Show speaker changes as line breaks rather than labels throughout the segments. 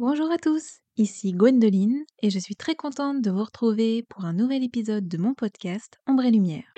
Bonjour à tous, ici Gwendoline et je suis très contente de vous retrouver pour un nouvel épisode de mon podcast Ombre et Lumière.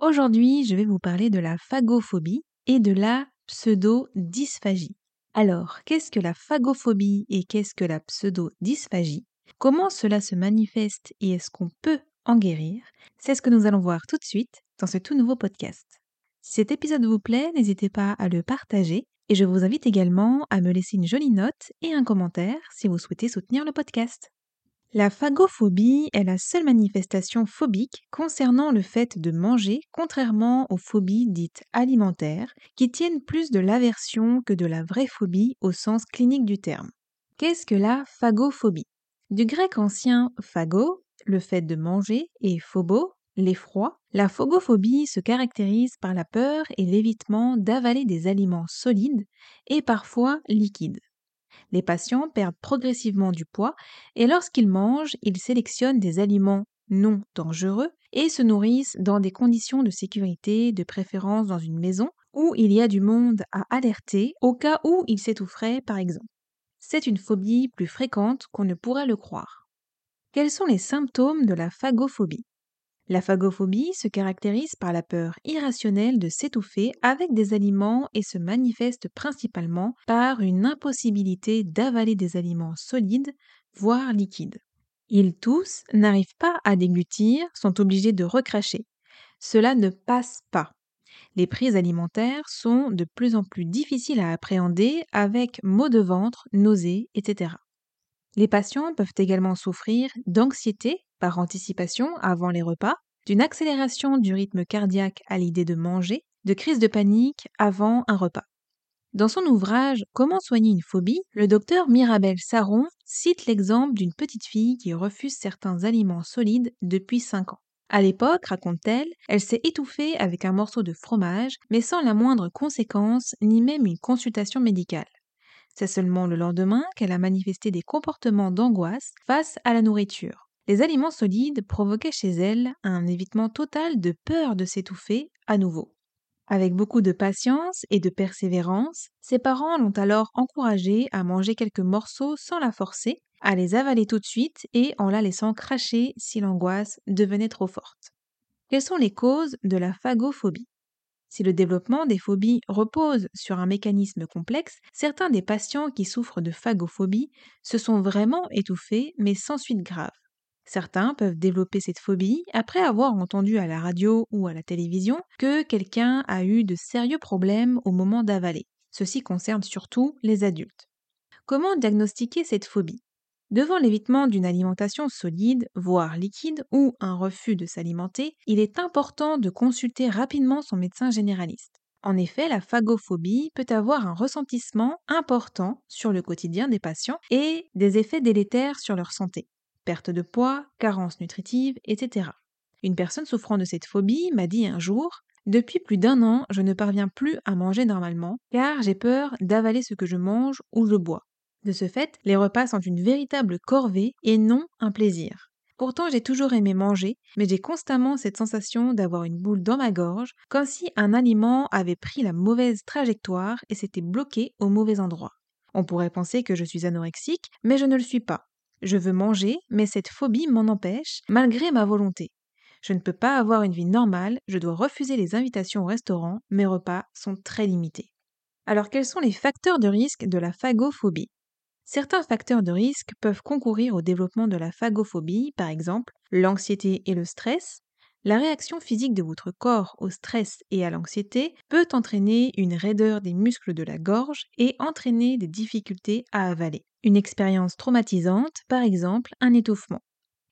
Aujourd'hui, je vais vous parler de la phagophobie et de la pseudo-dysphagie. Alors, qu'est-ce que la phagophobie et qu'est-ce que la pseudo-dysphagie? Comment cela se manifeste et est-ce qu'on peut en guérir? C'est ce que nous allons voir tout de suite dans ce tout nouveau podcast. Si cet épisode vous plaît, n'hésitez pas à le partager et je vous invite également à me laisser une jolie note et un commentaire si vous souhaitez soutenir le podcast. La phagophobie est la seule manifestation phobique concernant le fait de manger, contrairement aux phobies dites alimentaires, qui tiennent plus de l'aversion que de la vraie phobie au sens clinique du terme. Qu'est-ce que la phagophobie? Du grec ancien phago, le fait de manger, et phobo, l'effroi, la phagophobie se caractérise par la peur et l'évitement d'avaler des aliments solides et parfois liquides. Les patients perdent progressivement du poids et lorsqu'ils mangent, ils sélectionnent des aliments non dangereux et se nourrissent dans des conditions de sécurité, de préférence dans une maison où il y a du monde à alerter au cas où ils s'étoufferaient par exemple. C'est une phobie plus fréquente qu'on ne pourrait le croire. Quels sont les symptômes de la phagophobie? La phagophobie se caractérise par la peur irrationnelle de s'étouffer avec des aliments et se manifeste principalement par une impossibilité d'avaler des aliments solides, voire liquides. Ils tous n'arrivent pas à déglutir, sont obligés de recracher. Cela ne passe pas. Les prises alimentaires sont de plus en plus difficiles à appréhender avec maux de ventre, nausées, etc. Les patients peuvent également souffrir d'anxiété par anticipation avant les repas, d'une accélération du rythme cardiaque à l'idée de manger, de crise de panique avant un repas. Dans son ouvrage Comment soigner une phobie, le docteur Mirabel Saron cite l'exemple d'une petite fille qui refuse certains aliments solides depuis 5 ans. À l'époque, raconte-t-elle, elle, s'est étouffée avec un morceau de fromage, mais sans la moindre conséquence, ni même une consultation médicale. C'est seulement le lendemain qu'elle a manifesté des comportements d'angoisse face à la nourriture. Les aliments solides provoquaient chez elle un évitement total de peur de s'étouffer à nouveau. Avec beaucoup de patience et de persévérance, ses parents l'ont alors encouragée à manger quelques morceaux sans la forcer, à les avaler tout de suite et en la laissant cracher si l'angoisse devenait trop forte. Quelles sont les causes de la phagophobie? Si le développement des phobies repose sur un mécanisme complexe, certains des patients qui souffrent de phagophobie se sont vraiment étouffés mais sans suite grave. Certains peuvent développer cette phobie après avoir entendu à la radio ou à la télévision que quelqu'un a eu de sérieux problèmes au moment d'avaler. Ceci concerne surtout les adultes. Comment diagnostiquer cette phobie? Devant l'évitement d'une alimentation solide, voire liquide, ou un refus de s'alimenter, il est important de consulter rapidement son médecin généraliste. En effet, la phagophobie peut avoir un ressentissement important sur le quotidien des patients et des effets délétères sur leur santé perte de poids, carence nutritive, etc. Une personne souffrant de cette phobie m'a dit un jour Depuis plus d'un an, je ne parviens plus à manger normalement car j'ai peur d'avaler ce que je mange ou je bois. De ce fait, les repas sont une véritable corvée et non un plaisir. Pourtant, j'ai toujours aimé manger, mais j'ai constamment cette sensation d'avoir une boule dans ma gorge, comme si un aliment avait pris la mauvaise trajectoire et s'était bloqué au mauvais endroit. On pourrait penser que je suis anorexique, mais je ne le suis pas. Je veux manger, mais cette phobie m'en empêche, malgré ma volonté. Je ne peux pas avoir une vie normale, je dois refuser les invitations au restaurant, mes repas sont très limités. Alors quels sont les facteurs de risque de la phagophobie? Certains facteurs de risque peuvent concourir au développement de la phagophobie, par exemple l'anxiété et le stress. La réaction physique de votre corps au stress et à l'anxiété peut entraîner une raideur des muscles de la gorge et entraîner des difficultés à avaler. Une expérience traumatisante, par exemple un étouffement.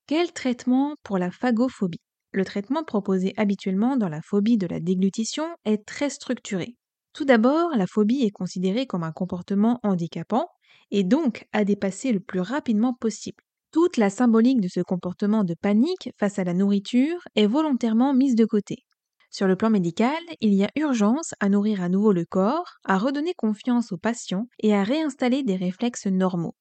Quel traitement pour la phagophobie? Le traitement proposé habituellement dans la phobie de la déglutition est très structuré. Tout d'abord, la phobie est considérée comme un comportement handicapant et donc à dépasser le plus rapidement possible. Toute la symbolique de ce comportement de panique face à la nourriture est volontairement mise de côté. Sur le plan médical, il y a urgence à nourrir à nouveau le corps, à redonner confiance aux patients et à réinstaller des réflexes normaux.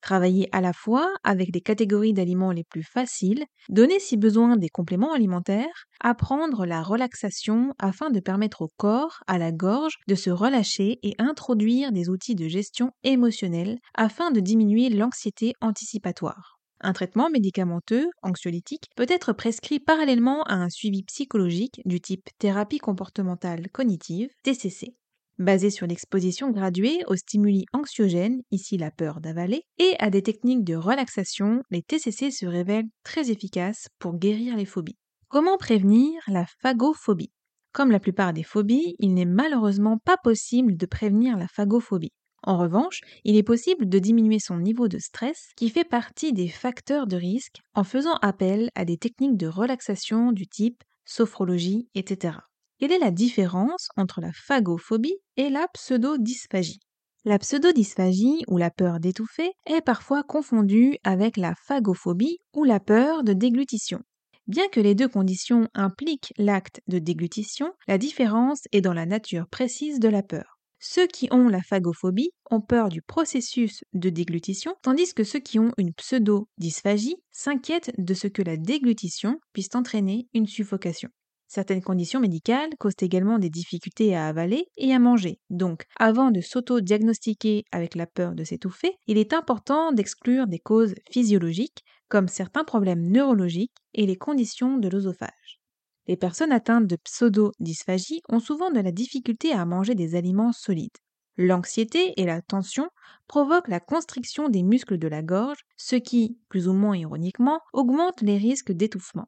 Travailler à la fois avec les catégories d'aliments les plus faciles, donner si besoin des compléments alimentaires, apprendre la relaxation afin de permettre au corps, à la gorge, de se relâcher et introduire des outils de gestion émotionnelle afin de diminuer l'anxiété anticipatoire. Un traitement médicamenteux, anxiolytique, peut être prescrit parallèlement à un suivi psychologique du type thérapie comportementale cognitive, TCC basé sur l'exposition graduée aux stimuli anxiogènes, ici la peur d'avaler, et à des techniques de relaxation, les TCC se révèlent très efficaces pour guérir les phobies. Comment prévenir la phagophobie? Comme la plupart des phobies, il n'est malheureusement pas possible de prévenir la phagophobie. En revanche, il est possible de diminuer son niveau de stress qui fait partie des facteurs de risque en faisant appel à des techniques de relaxation du type sophrologie, etc. Quelle est la différence entre la phagophobie et la pseudodysphagie? La pseudodysphagie ou la peur d'étouffer est parfois confondue avec la phagophobie ou la peur de déglutition. Bien que les deux conditions impliquent l'acte de déglutition, la différence est dans la nature précise de la peur. Ceux qui ont la phagophobie ont peur du processus de déglutition, tandis que ceux qui ont une pseudodysphagie s'inquiètent de ce que la déglutition puisse entraîner une suffocation. Certaines conditions médicales causent également des difficultés à avaler et à manger. Donc, avant de s'auto-diagnostiquer avec la peur de s'étouffer, il est important d'exclure des causes physiologiques comme certains problèmes neurologiques et les conditions de l'osophage. Les personnes atteintes de pseudo-dysphagie ont souvent de la difficulté à manger des aliments solides. L'anxiété et la tension provoquent la constriction des muscles de la gorge, ce qui, plus ou moins ironiquement, augmente les risques d'étouffement.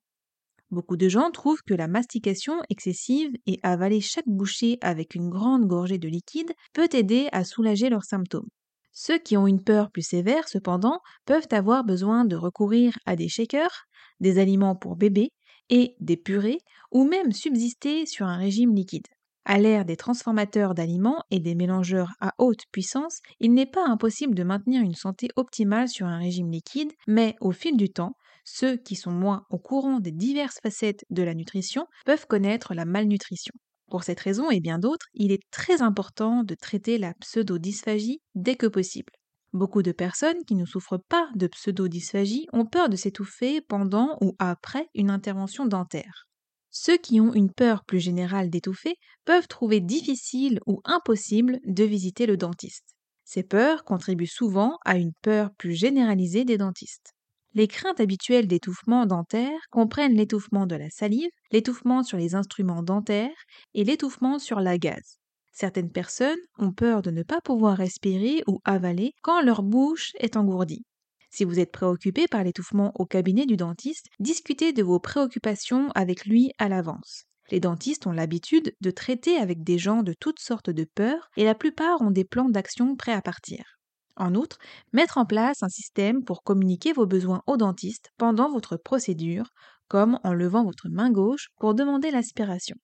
Beaucoup de gens trouvent que la mastication excessive et avaler chaque bouchée avec une grande gorgée de liquide peut aider à soulager leurs symptômes. Ceux qui ont une peur plus sévère, cependant, peuvent avoir besoin de recourir à des shakers, des aliments pour bébés et des purées, ou même subsister sur un régime liquide. À l'ère des transformateurs d'aliments et des mélangeurs à haute puissance, il n'est pas impossible de maintenir une santé optimale sur un régime liquide, mais au fil du temps, ceux qui sont moins au courant des diverses facettes de la nutrition peuvent connaître la malnutrition. Pour cette raison et bien d'autres, il est très important de traiter la pseudodysphagie dès que possible. Beaucoup de personnes qui ne souffrent pas de pseudodysphagie ont peur de s'étouffer pendant ou après une intervention dentaire. Ceux qui ont une peur plus générale d'étouffer peuvent trouver difficile ou impossible de visiter le dentiste. Ces peurs contribuent souvent à une peur plus généralisée des dentistes. Les craintes habituelles d'étouffement dentaire comprennent l'étouffement de la salive, l'étouffement sur les instruments dentaires et l'étouffement sur la gaze. Certaines personnes ont peur de ne pas pouvoir respirer ou avaler quand leur bouche est engourdie. Si vous êtes préoccupé par l'étouffement au cabinet du dentiste, discutez de vos préoccupations avec lui à l'avance. Les dentistes ont l'habitude de traiter avec des gens de toutes sortes de peurs et la plupart ont des plans d'action prêts à partir. En outre, mettre en place un système pour communiquer vos besoins au dentiste pendant votre procédure, comme en levant votre main gauche pour demander l'aspiration.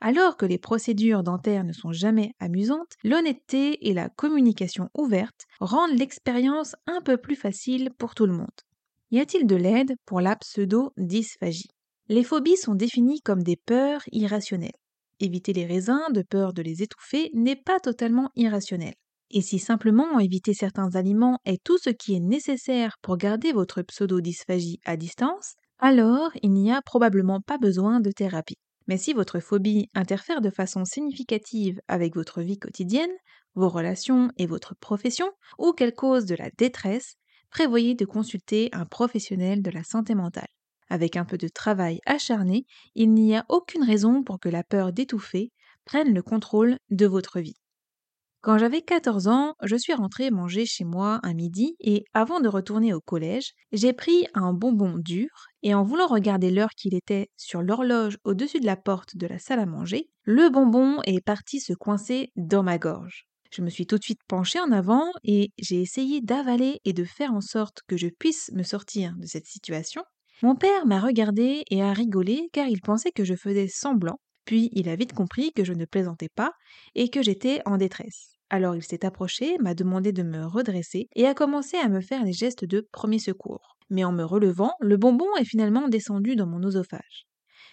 Alors que les procédures dentaires ne sont jamais amusantes, l'honnêteté et la communication ouverte rendent l'expérience un peu plus facile pour tout le monde. Y a-t-il de l'aide pour la pseudo-dysphagie? Les phobies sont définies comme des peurs irrationnelles. Éviter les raisins de peur de les étouffer n'est pas totalement irrationnel. Et si simplement éviter certains aliments est tout ce qui est nécessaire pour garder votre pseudo-dysphagie à distance, alors il n'y a probablement pas besoin de thérapie. Mais si votre phobie interfère de façon significative avec votre vie quotidienne, vos relations et votre profession, ou qu'elle cause de la détresse, prévoyez de consulter un professionnel de la santé mentale. Avec un peu de travail acharné, il n'y a aucune raison pour que la peur d'étouffer prenne le contrôle de votre vie. Quand j'avais 14 ans, je suis rentrée manger chez moi un midi et avant de retourner au collège, j'ai pris un bonbon dur et en voulant regarder l'heure qu'il était sur l'horloge au-dessus de la porte de la salle à manger, le bonbon est parti se coincer dans ma gorge. Je me suis tout de suite penchée en avant et j'ai essayé d'avaler et de faire en sorte que je puisse me sortir de cette situation. Mon père m'a regardé et a rigolé car il pensait que je faisais semblant puis il a vite compris que je ne plaisantais pas et que j'étais en détresse. Alors il s'est approché, m'a demandé de me redresser et a commencé à me faire les gestes de premier secours. Mais en me relevant, le bonbon est finalement descendu dans mon oesophage.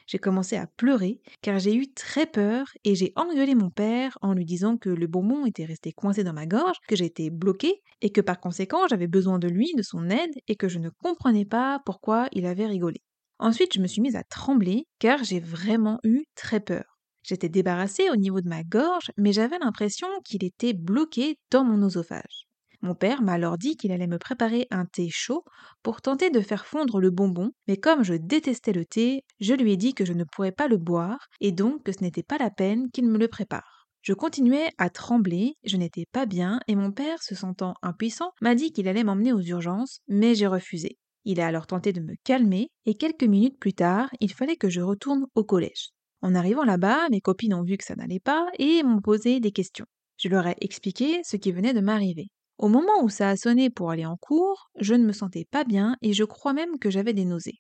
J'ai commencé à pleurer car j'ai eu très peur et j'ai engueulé mon père en lui disant que le bonbon était resté coincé dans ma gorge, que j'étais bloquée et que par conséquent j'avais besoin de lui, de son aide et que je ne comprenais pas pourquoi il avait rigolé. Ensuite, je me suis mise à trembler car j'ai vraiment eu très peur. J'étais débarrassée au niveau de ma gorge, mais j'avais l'impression qu'il était bloqué dans mon oesophage. Mon père m'a alors dit qu'il allait me préparer un thé chaud pour tenter de faire fondre le bonbon, mais comme je détestais le thé, je lui ai dit que je ne pourrais pas le boire et donc que ce n'était pas la peine qu'il me le prépare. Je continuais à trembler, je n'étais pas bien et mon père, se sentant impuissant, m'a dit qu'il allait m'emmener aux urgences, mais j'ai refusé. Il a alors tenté de me calmer et quelques minutes plus tard, il fallait que je retourne au collège. En arrivant là-bas, mes copines ont vu que ça n'allait pas et m'ont posé des questions. Je leur ai expliqué ce qui venait de m'arriver. Au moment où ça a sonné pour aller en cours, je ne me sentais pas bien et je crois même que j'avais des nausées.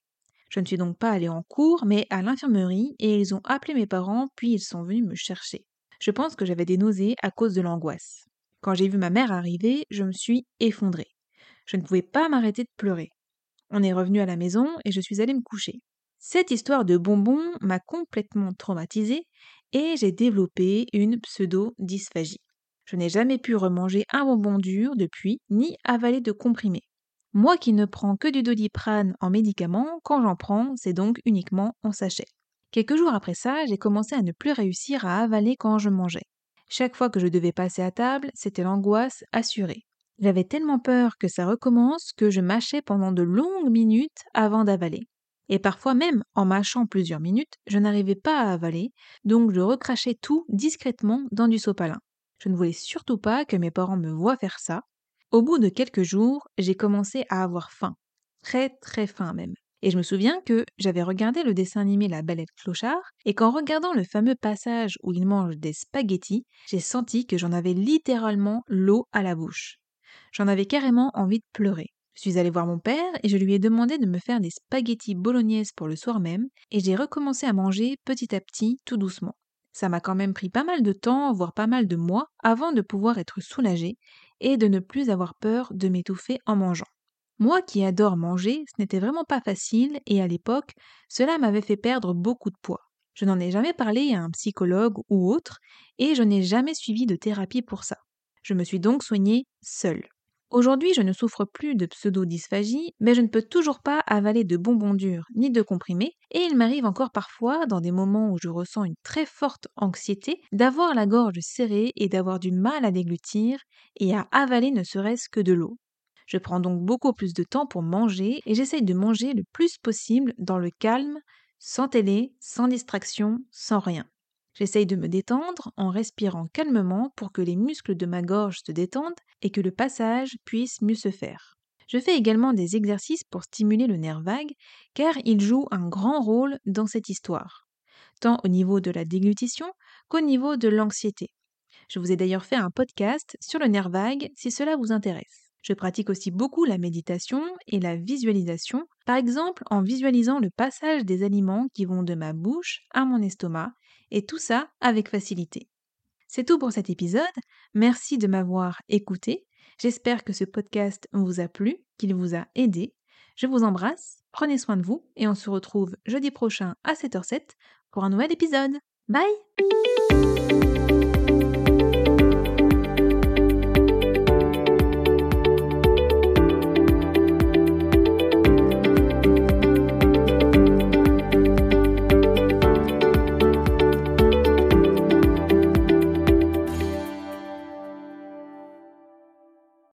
Je ne suis donc pas allée en cours, mais à l'infirmerie et ils ont appelé mes parents puis ils sont venus me chercher. Je pense que j'avais des nausées à cause de l'angoisse. Quand j'ai vu ma mère arriver, je me suis effondrée. Je ne pouvais pas m'arrêter de pleurer. On est revenu à la maison et je suis allée me coucher. Cette histoire de bonbons m'a complètement traumatisée et j'ai développé une pseudo-dysphagie. Je n'ai jamais pu remanger un bonbon dur depuis, ni avaler de comprimés. Moi qui ne prends que du doliprane en médicament, quand j'en prends, c'est donc uniquement en sachet. Quelques jours après ça, j'ai commencé à ne plus réussir à avaler quand je mangeais. Chaque fois que je devais passer à table, c'était l'angoisse assurée. J'avais tellement peur que ça recommence que je mâchais pendant de longues minutes avant d'avaler. Et parfois même, en mâchant plusieurs minutes, je n'arrivais pas à avaler, donc je recrachais tout discrètement dans du sopalin. Je ne voulais surtout pas que mes parents me voient faire ça. Au bout de quelques jours, j'ai commencé à avoir faim. Très très faim même. Et je me souviens que j'avais regardé le dessin animé La Belle et le Clochard, et qu'en regardant le fameux passage où il mange des spaghettis, j'ai senti que j'en avais littéralement l'eau à la bouche. J'en avais carrément envie de pleurer. Je suis allée voir mon père et je lui ai demandé de me faire des spaghettis bolognaises pour le soir même, et j'ai recommencé à manger petit à petit, tout doucement. Ça m'a quand même pris pas mal de temps, voire pas mal de mois, avant de pouvoir être soulagée et de ne plus avoir peur de m'étouffer en mangeant. Moi qui adore manger, ce n'était vraiment pas facile et à l'époque, cela m'avait fait perdre beaucoup de poids. Je n'en ai jamais parlé à un psychologue ou autre et je n'ai jamais suivi de thérapie pour ça. Je me suis donc soignée seule. Aujourd'hui, je ne souffre plus de pseudo-dysphagie, mais je ne peux toujours pas avaler de bonbons durs ni de comprimés, et il m'arrive encore parfois, dans des moments où je ressens une très forte anxiété, d'avoir la gorge serrée et d'avoir du mal à déglutir et à avaler ne serait-ce que de l'eau. Je prends donc beaucoup plus de temps pour manger et j'essaye de manger le plus possible dans le calme, sans télé, sans distraction, sans rien. J'essaye de me détendre en respirant calmement pour que les muscles de ma gorge se détendent et que le passage puisse mieux se faire. Je fais également des exercices pour stimuler le nerf vague car il joue un grand rôle dans cette histoire, tant au niveau de la déglutition qu'au niveau de l'anxiété. Je vous ai d'ailleurs fait un podcast sur le nerf vague si cela vous intéresse. Je pratique aussi beaucoup la méditation et la visualisation, par exemple en visualisant le passage des aliments qui vont de ma bouche à mon estomac, et tout ça avec facilité. C'est tout pour cet épisode, merci de m'avoir écouté, j'espère que ce podcast vous a plu, qu'il vous a aidé. Je vous embrasse, prenez soin de vous, et on se retrouve jeudi prochain à 7h07 pour un nouvel épisode. Bye